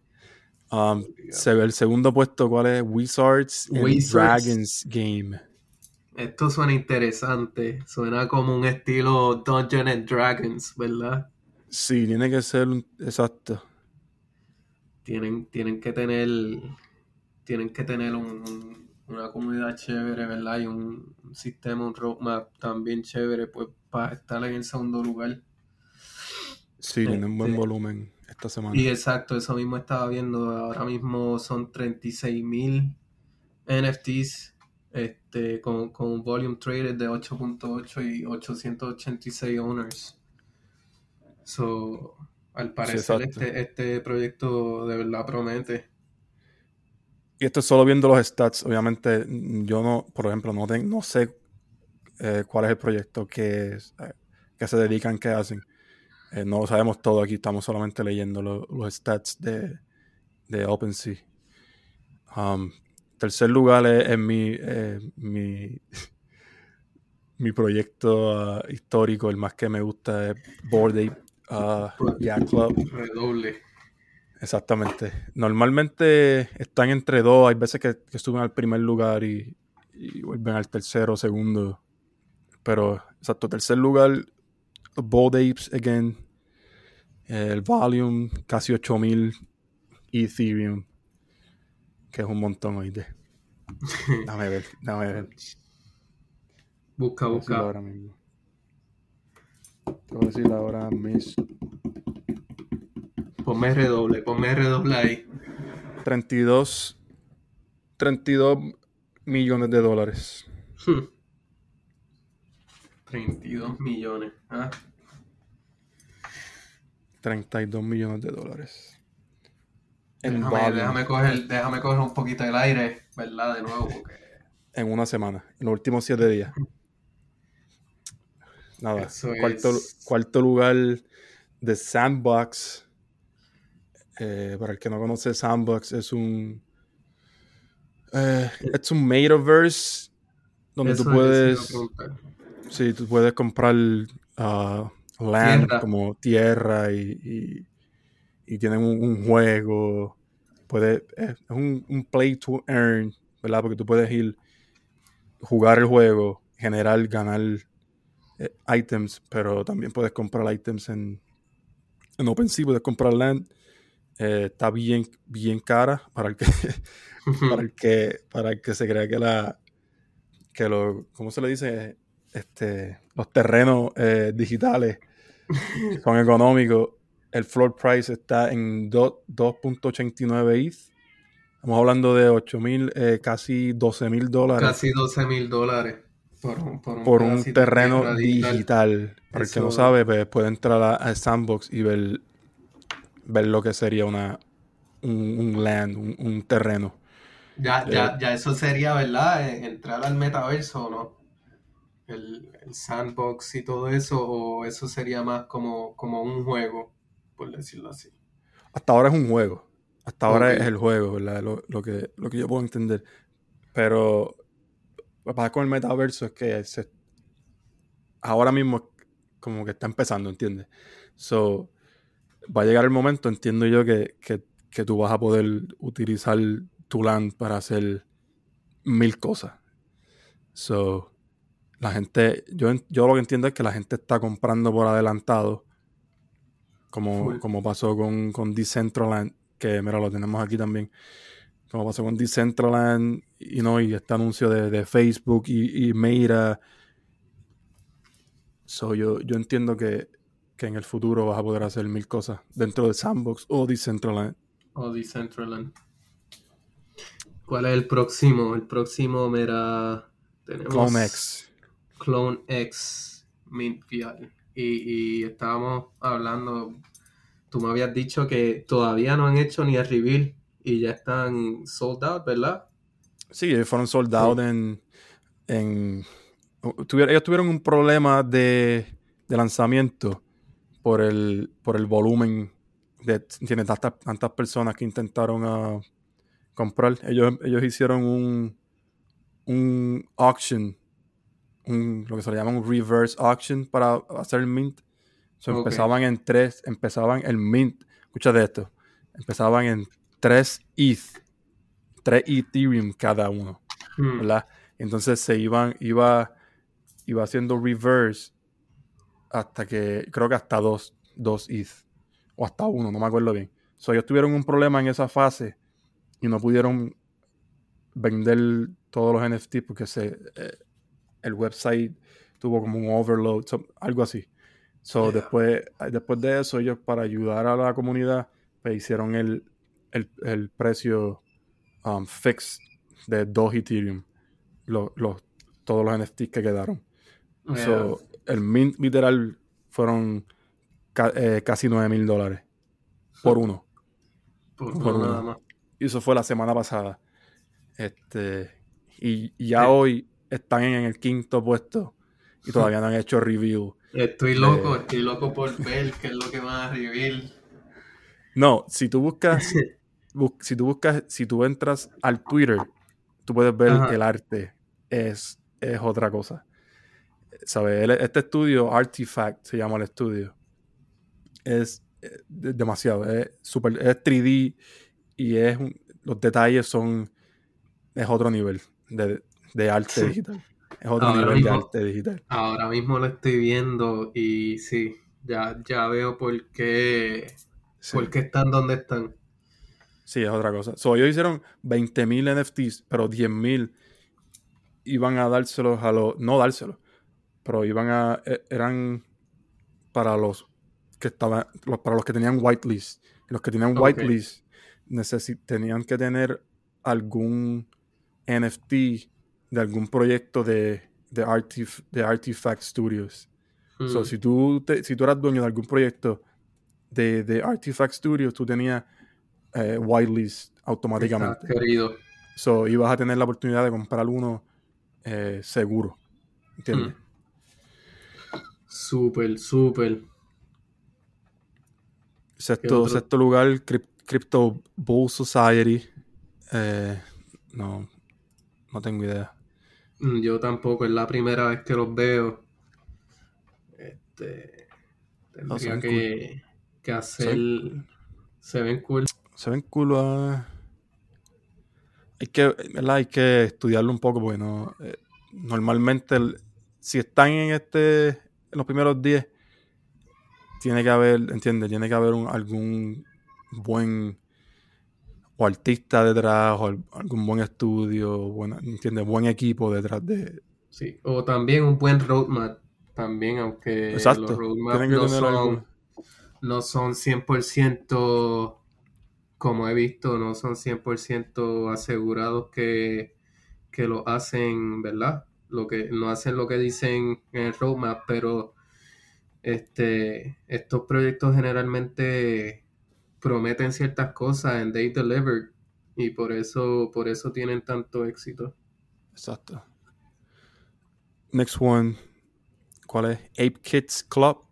Um, se ve el segundo puesto, ¿cuál es? Wizards, Wizards Dragons Game. Esto suena interesante, suena como un estilo Dungeons and Dragons, ¿verdad? Sí, tiene que ser un, exacto. Tienen, tienen que tener tienen que tener un, una comunidad chévere, ¿verdad? Y un, sistema, un roadmap también chévere, pues para estar en el segundo lugar. Sí, tiene un buen este, volumen esta semana. Y exacto, eso mismo estaba viendo. Ahora mismo son 36 mil NFTs este, con, con un volume traded de 8.8 y 886 owners. So, al parecer este, este proyecto de verdad promete. Y esto es solo viendo los stats. Obviamente, yo no, por ejemplo, no, no sé eh, cuál es el proyecto que, eh, que se dedican, que hacen. Eh, no lo sabemos todo aquí, estamos solamente leyendo los stats de, de OpenSea. Um, tercer lugar es, mi, mi, mi proyecto ah, histórico, el más que me gusta es Board Ape Uh, Club. Redoble. Exactamente. Normalmente están entre dos. Hay veces que, suben al primer lugar y, vuelven al tercero o segundo. Pero, exacto, tercer lugar, Bold Apes again. El volume, casi 8000 Ethereum. Que es un montón, oíste. Dame ver, dame ver. Busca, busca. Ahora mismo. Te voy a decir ahora mis. Ponme redoble, ponme redoble ahí. 32. 32 millones de dólares. 32 millones. ¿ah? 32 millones de dólares. Déjame, déjame, coger, déjame coger un poquito el aire, ¿verdad? De nuevo. Porque... En una semana, en los últimos 7 días. Nada. Cuarto, cuarto, lugar de Sandbox. Eh, para el que no conoce Sandbox, es un. Eh, es un metaverse donde tú puedes. Sí, tú puedes comprar uh, land como tierra y, y, tienen un, juego. Puede, es un, un, play to earn, ¿verdad? Porque tú puedes ir, jugar el juego, generar, ganar eh, items, pero también puedes comprar items en, en OpenSea, puedes comprar land. Eh, está bien, bien cara para el que, para el que, para el que se crea que la, que lo, ¿cómo se le dice? Este, los terrenos eh, digitales son económicos. El floor price está en 2.89 ETH. Estamos hablando de 8 mil, casi 12 mil dólares. Casi 12 mil dólares por un, terreno digital. Para el que no sabe, pues, puede entrar a, Sandbox y ver, ver lo que sería una un, land, un, terreno. Ya, Eh, ya, ya eso sería, ¿verdad? Eh, Entrar al metaverso, ¿no? El, el sandbox y todo eso, o eso sería más como, como un juego, por decirlo así. hasta ahora es un juego. Hasta ahora es el juego, ¿verdad? Lo, lo que, lo que yo puedo entender. Pero lo que pasa con el metaverso es que se- ahora mismo como que está empezando, ¿entiendes? So, va a llegar el momento, entiendo yo, que, que, que tú vas a poder utilizar tu land para hacer mil cosas. So, la gente, yo, yo lo que entiendo es que la gente está comprando por adelantado, como, Full. como pasó con, con Decentraland, que mira, lo tenemos aquí también, como pasó con Decentraland y, no, y este anuncio de, de Facebook y, y Meta. So, yo, yo entiendo que, que en el futuro vas a poder hacer mil cosas dentro de Sandbox o Decentraland. O Decentraland. ¿Cuál es el próximo? El próximo, mira, tenemos... Clone X. Clone X Mint VR. Y, y estábamos hablando, tú me habías dicho que todavía no han hecho ni el reveal y ya están sold out, ¿verdad? Sí, ellos fueron soldados en, en tuvier- ellos tuvieron un problema de, de lanzamiento por el, por el volumen de tiene tantas, tantas personas que intentaron ah, comprar. Ellos, ellos hicieron un, un auction, un, lo que se le llama un reverse auction para hacer el mint. Empezaban en tres, empezaban el mint, escucha de esto, empezaban en tres ETH, tres Ethereum cada uno. Hmm. ¿verdad? Entonces se iban, iba, iba haciendo reverse hasta que, creo que hasta dos, dos ETH, o hasta uno, no me acuerdo bien. So, ellos tuvieron un problema en esa fase y no pudieron vender todos los NFT porque se, eh, el website tuvo como un overload, so- algo así. So, Yeah. después, después de eso, ellos para ayudar a la comunidad, pues hicieron el, el, el precio um, fixed de 2 Ethereum. Los, los, todos los NFTs que quedaron. Yeah. So, el mint literal fueron ca- eh, casi 9 mil dólares por uno. Por, por nada uno. más. Y eso fue la semana pasada. Este, y, y ya Sí. hoy están en el quinto puesto y todavía no han hecho review. Estoy de- loco, estoy loco por ver qué es lo que van a reveal. No, si tú buscas, bus- si tú buscas, si tú entras al Twitter, tú puedes ver Ajá. el arte. Es, es otra cosa. ¿Sabes? Este estudio, Artifact, se llama el estudio. Es eh, de- demasiado. Es, super, es 3D y es los detalles son. Es otro nivel de, de arte digital. Es otro Ahora nivel mismo- de arte digital. Ahora mismo lo estoy viendo y sí, ya, ya veo por qué, Sí. por qué están donde están. Sí, es otra cosa. So, ellos hicieron 20.000 NFTs, pero 10.000 iban a dárselos a los. No dárselos, pero iban a. e- Eran para los que estaban. los- para los que tenían whitelist. Y Los que tenían Ok. whitelist necesi- tenían que tener algún NFT de algún proyecto de, de, Artif- de Artifact Studios. So, Mm. si tú, te- si tú eras dueño de algún proyecto de, de Artifact Studios, tú tenías eh, whitelist automáticamente. Está querido. So, ibas a tener la oportunidad de comprar uno eh, seguro. ¿Entiendes? Mm. Súper, súper. Sexto, sexto lugar, Cryp- Crypto Bull Society. Eh, no, no tengo idea. Mm, Yo tampoco, es la primera vez que los veo. Este, tendría que, que hacer. ven- Se ven cool. Se ven cool. ah. Hay que, ¿verdad? Hay que estudiarlo un poco porque no, eh, normalmente el- si están en este en los primeros 10 tiene que haber, ¿entiendes? Tiene que haber un- algún buen o artista detrás o al- algún buen estudio, buena, ¿entiendes? Buen equipo detrás de... Sí. O también un buen roadmap. También, aunque Exacto. los roadmaps no son, no son 100%, como he visto, no son 100% asegurados que, que lo hacen, ¿verdad? Lo que, no hacen lo que dicen en el roadmap, pero este, estos proyectos generalmente prometen ciertas cosas and they deliver. Y por eso, por eso tienen tanto éxito. Exacto. Next one. ¿Cuál es? Ape Kids Club.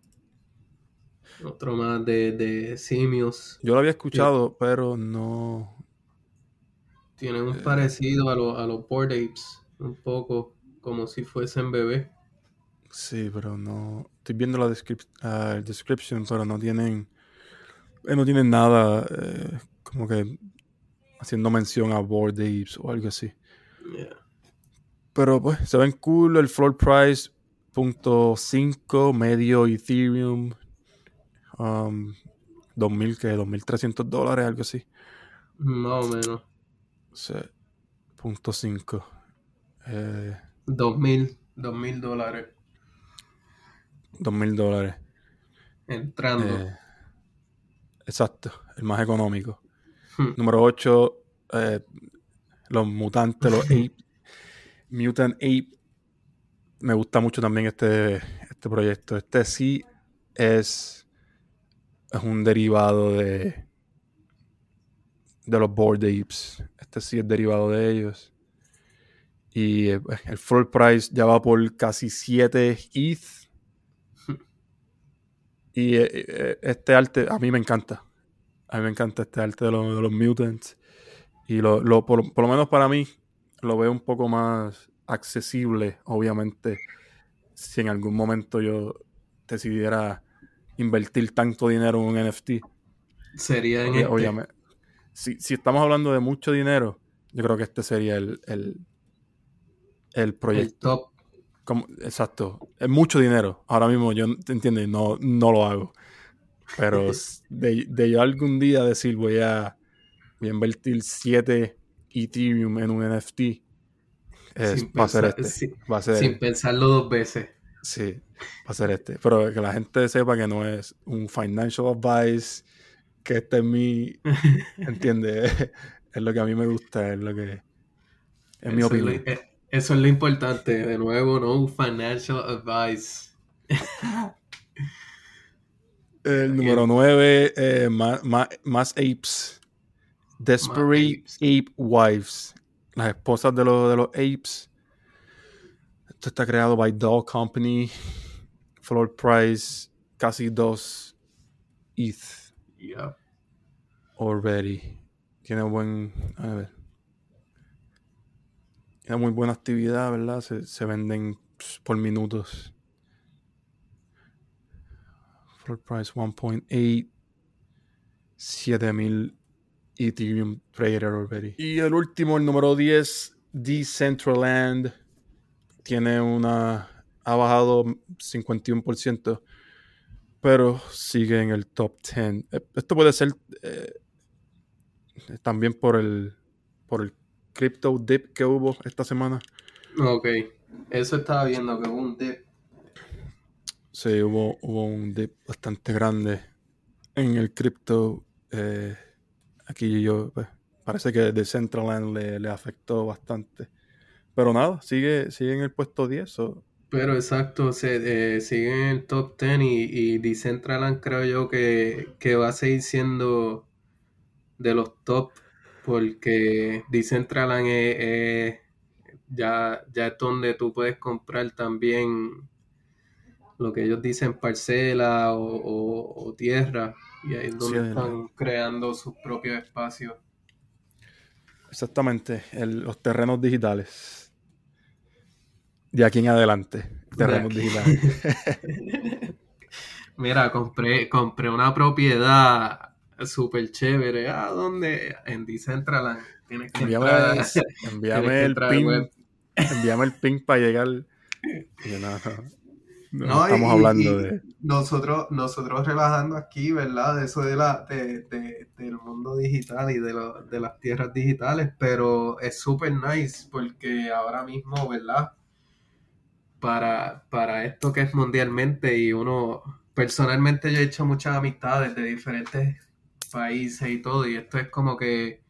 Otro más de, de simios. Yo lo había escuchado, pero no. Tienen un parecido a, lo- a los Bored Apes. Un poco como si fuesen bebés. Sí, pero no. Estoy viendo la descrip- el description, pero no tienen. No tienen nada eh, como que haciendo mención a Bored Apes o algo así. Yeah. Pero pues se ven cool. El floor price .5, medio Ethereum. Um, 2000, que 2300 dólares, algo así. Más o menos. Sea, punto 5. Eh, Dos mil, dos mil dólares 2000 dólares. entrando. Eh, exacto, el más económico. Hmm. Número 8, los mutantes, los ape, Mutant Ape. Me gusta mucho también este, este proyecto. Este sí es, es un derivado de, de los Bored Apes. Este sí es derivado de ellos. Y eh, el floor price ya va por casi 7 ETH. Y eh, eh, este arte a mí me encanta. A mí me encanta este arte de, los- de los mutants. Y lo, lo- por, por lo menos para mí lo veo un poco más accesible, obviamente, si en algún momento yo decidiera invertir tanto dinero en un NFT. Sería en este. Si, si estamos hablando de mucho dinero, yo creo que este sería el, el, el el proyecto. top. Como- exacto. Es mucho dinero. Ahora mismo yo, ¿te entiendes? No, no lo hago. Pero de, de yo algún día decir voy a, voy a invertir 7 Ethereum en un NFT, es, va a ser pensar- este. sí, va a ser, Sin pensarlo dos veces. sí, va a ser este. Pero que la gente sepa que no es un financial advice, que este es mi, ¿entiendes? es lo que a mí me gusta, es lo que, es mi Eso opinión. Eso es lo importante. De nuevo, no financial advice. El número 9, más, más apes. Desperate apes. Ape Wives. Las esposas de, los de los apes. Esto está creado by Doll Company. Floor price casi 2 ETH Yeah. already. Tiene buen. A ver. Tiene muy buena actividad, ¿verdad? Se, venden pss, por minutos. Floor price 1.8. 7000 Ethereum traded already. Y el último, el número 10, Decentraland. Tiene una. Ha bajado 51%. Pero sigue en el top 10. Eh, Esto puede ser eh, también por el. Por el crypto dip que hubo esta semana. Ok. Eso estaba viendo que hubo un dip. Sí, hubo, hubo un dip bastante grande en el cripto. eh, aquí yo, pues, parece que Decentraland le, le afectó bastante. Pero nada, sigue, sigue en el puesto 10. so, Pero exacto, se eh, sigue en el top 10 y, y Decentraland creo yo que, que va a seguir siendo de los top porque Decentraland es, es- ya, ya es donde tú puedes comprar también lo que ellos dicen parcela o, o- o tierra y ahí es donde Sí, están creando sus propios espacios. exactamente, el- los terrenos digitales. De aquí en adelante, terrenos digitales. Mira, compré, compré una propiedad súper chévere. ¿A dónde? En Decentraland. Tienes que Envíame, entrar. envíame tienes que el entrar web. Envíame el pin para llegar. Y yo, no, no, no No, y- estamos y- hablando y de. Nosotros, nosotros relajando aquí, ¿verdad? De eso de la, de, de- del mundo digital y de, lo- de las tierras digitales, pero es súper nice porque ahora mismo, ¿verdad? Para, para esto que es mundialmente y uno, personalmente yo he hecho muchas amistades de diferentes países y todo, y esto es como que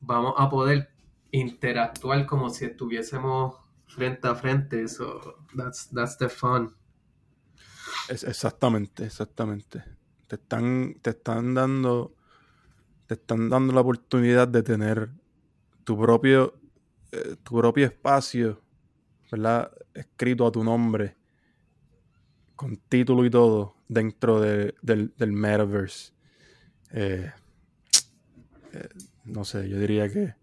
vamos a poder interactuar como si estuviésemos frente a frente, so that's, that's the fun. Es- exactamente, exactamente. Te están, te están dando te están dando la oportunidad de tener tu propio, eh, tu propio espacio, ¿verdad? Escrito a tu nombre, con título y todo, dentro del, del, metaverse. Eh, eh, no sé, yo diría que,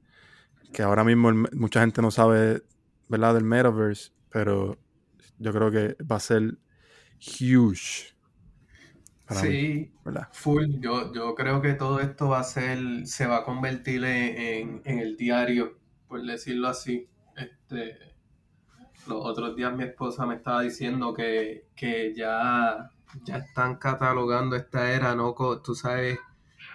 que ahora mismo mucha gente no sabe, ¿verdad? Del metaverse, pero yo creo que va a ser huge sí, full. Yo, yo creo que todo esto va a ser, se va a convertir en, el diario, por decirlo así. Este, los otros días mi esposa me estaba diciendo que, ya, ya están catalogando esta era, ¿no? Tú sabes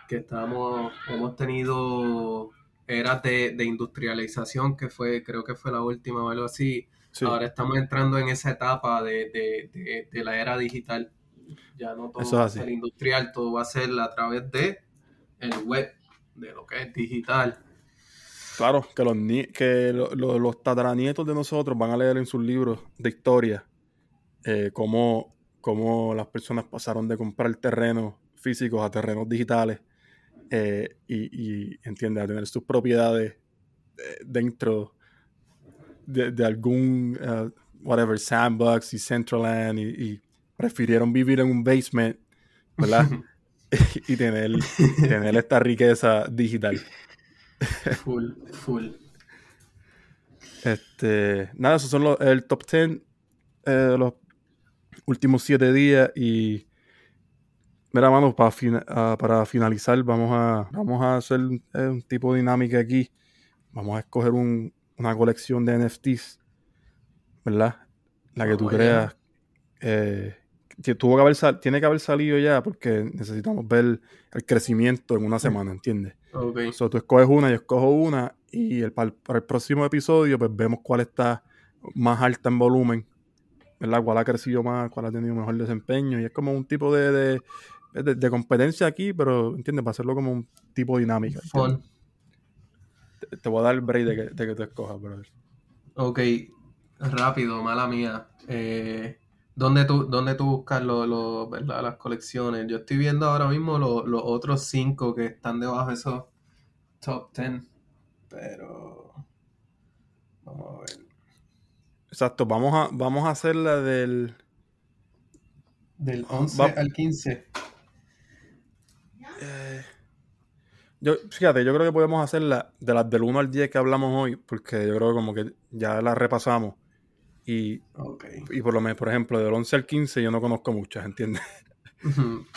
que estamos, hemos tenido eras de, industrialización, que fue, creo que fue la última o algo así. Ahora estamos entrando en esa etapa de, de la era digital. Ya no todo va a ser industrial, todo va a ser a través de el web, de lo que es digital. Claro, que los, que los tataranietos de nosotros van a leer en sus libros de historia eh, cómo, las personas pasaron de comprar terrenos físicos a terrenos digitales eh, y, y, entiende, a tener sus propiedades dentro de, algún, whatever, Sandbox y Centraland y prefirieron vivir en un basement, ¿verdad? y tener, tener esta riqueza digital. full, full. Este, nada, esos son los, el top 10 de eh, los últimos siete días y mira, mano, para, ah, para finalizar vamos a, vamos a hacer eh, un tipo de dinámica aquí. Vamos a escoger una colección de NFTs, ¿verdad? La que tú creas eh, tuvo que haber tiene que haber salido ya porque necesitamos ver el crecimiento en una semana, ¿entiendes? Ok. So, tú escoges una, yo escojo una y el, para, el, próximo episodio pues vemos cuál está más alta en volumen, ¿verdad? Cuál ha crecido más, cuál ha tenido mejor desempeño y es como un tipo de, de, competencia aquí, pero, ¿entiendes? Para hacerlo como un tipo dinámica. Te, te, voy a dar el break de que, de que tú escojas, brother. Ok, rápido, mala mía. Eh ¿Dónde tú, dónde tú buscas lo, las colecciones? Yo estoy viendo ahora mismo los otros cinco que están debajo de esos top ten. Pero. Vamos a ver. Exacto, vamos a, vamos a hacer la del. Del 11 al 15. Eh, yo, fíjate, yo creo que podemos hacer la de las del 1 al 10 que hablamos hoy, porque yo creo que como que ya la repasamos. Y, y por lo menos, por ejemplo, del 11 al 15 yo no conozco muchas, ¿entiendes?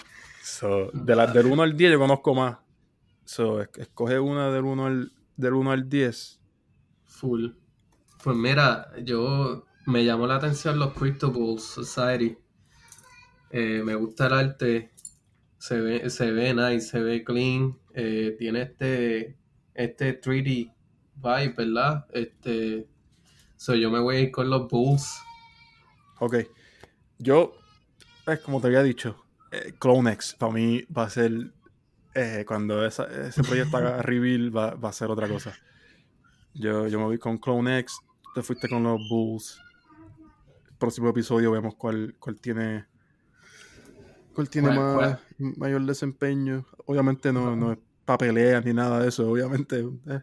de las del 1 al 10 yo conozco más. So, escoge una del 1 al, del 1 al 10. Full. Pues mira, yo me llamó la atención los Crypto Society. Eh, me gusta el arte. Se ve, se ve nice, se ve clean. Eh, tiene este, este 3D vibe, ¿verdad? Este, So yo me voy a ir con los Bulls. Ok. Yo, es como te había dicho, eh, CloneX para mí va a ser. Eh, cuando ese proyecto haga reveal, va, va, a ser otra cosa. Yo, yo me voy con CloneX. Te fuiste con los Bulls. El próximo episodio vemos cuál, cuál tiene. ¿Cuál tiene más, mayor desempeño? Obviamente no, no es papelea ni nada de eso, obviamente. Eh,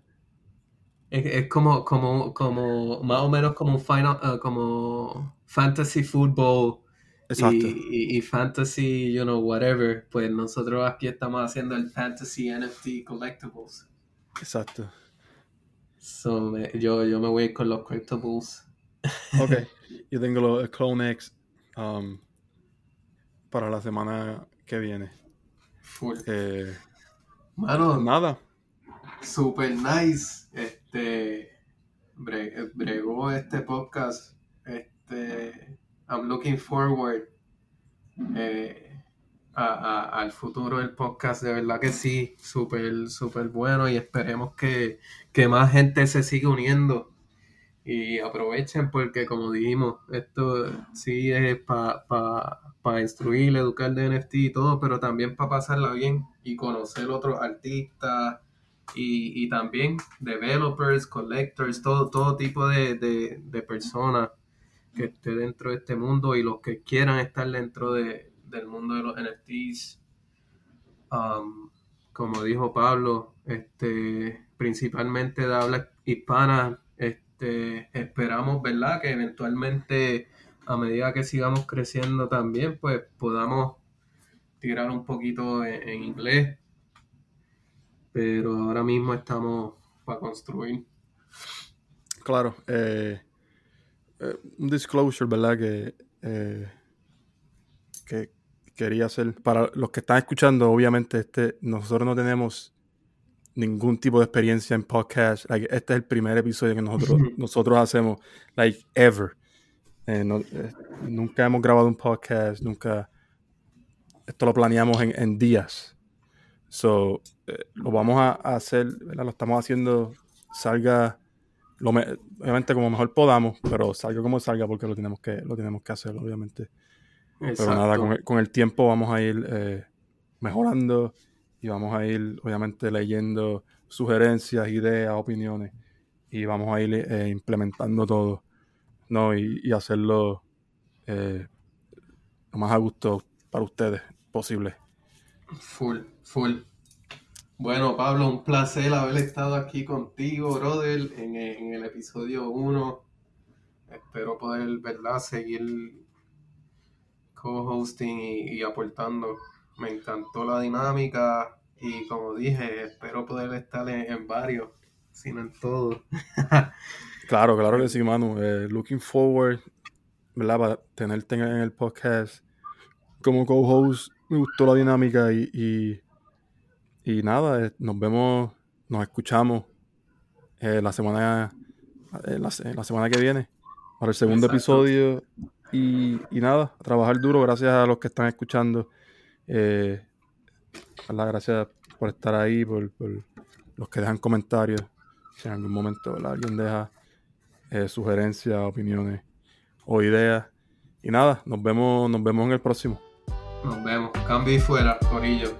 es, como, como, como, más o menos como un final, uh, como fantasy football y, y, fantasy, you know, whatever. Pues nosotros aquí estamos haciendo el fantasy NFT collectibles. Exacto. So, yo, yo me voy con los collectibles. Ok, yo tengo los Clone X um, para la semana que viene. Full. Eh, Mano, nada. Super nice. Este bregó este podcast. Este I'm looking forward eh, al futuro del podcast. De verdad que sí, súper, súper bueno. Y esperemos que, más gente se siga uniendo. Y aprovechen porque como dijimos, esto sí es para pa, instruir, educar de NFT y todo, pero también para pasarla bien y conocer otros artistas y, también developers, collectors, todo, todo tipo de, personas que esté dentro de este mundo y los que quieran estar dentro del mundo de los NFTs. Um, como dijo Pablo, este, principalmente de habla hispana, este, esperamos, ¿verdad? Que eventualmente, a medida que sigamos creciendo también, pues podamos tirar un poquito en, inglés. Pero ahora mismo estamos para construir. Claro, eh, eh, un disclosure, ¿verdad? Que, eh, que quería hacer. Para los que están escuchando, obviamente, este, nosotros no tenemos ningún tipo de experiencia en podcast. este es el primer episodio que nosotros, nosotros hacemos, like, ever. Nunca hemos grabado un podcast, nunca. Esto lo planeamos en, días. So, lo vamos a, hacer, ¿verdad? Lo estamos haciendo, salga obviamente como mejor podamos, pero salga como salga porque lo tenemos que, lo tenemos que hacer, obviamente. Pero nada, con el, tiempo vamos a ir eh, mejorando y vamos a ir, obviamente, leyendo sugerencias, ideas, opiniones y vamos a ir eh, implementando todo, ¿no? Y, hacerlo eh, lo más a gusto para ustedes posible. Full, full. Bueno, Pablo, un placer haber estado aquí contigo, brother, en, el episodio 1. Espero poder, ¿verdad?, seguir co-hosting y, aportando. Me encantó la dinámica y como dije, espero poder estar en, varios, sino en todos. claro, claro que sí, Manu. Eh, looking forward, ¿verdad?, para tenerte en el podcast como co-host. Me gustó la dinámica y y nada, eh, nos vemos, nos escuchamos eh, la semana la, semana que viene para el segundo episodio. Y, nada, a trabajar duro. Gracias a los que están escuchando. Eh, gracias por estar ahí, por, los que dejan comentarios. Si en algún momento alguien deja sugerencias, opiniones o ideas. Y nada, nos vemos, nos vemos en el próximo. Nos vemos. Cambio y fuera, Corillo.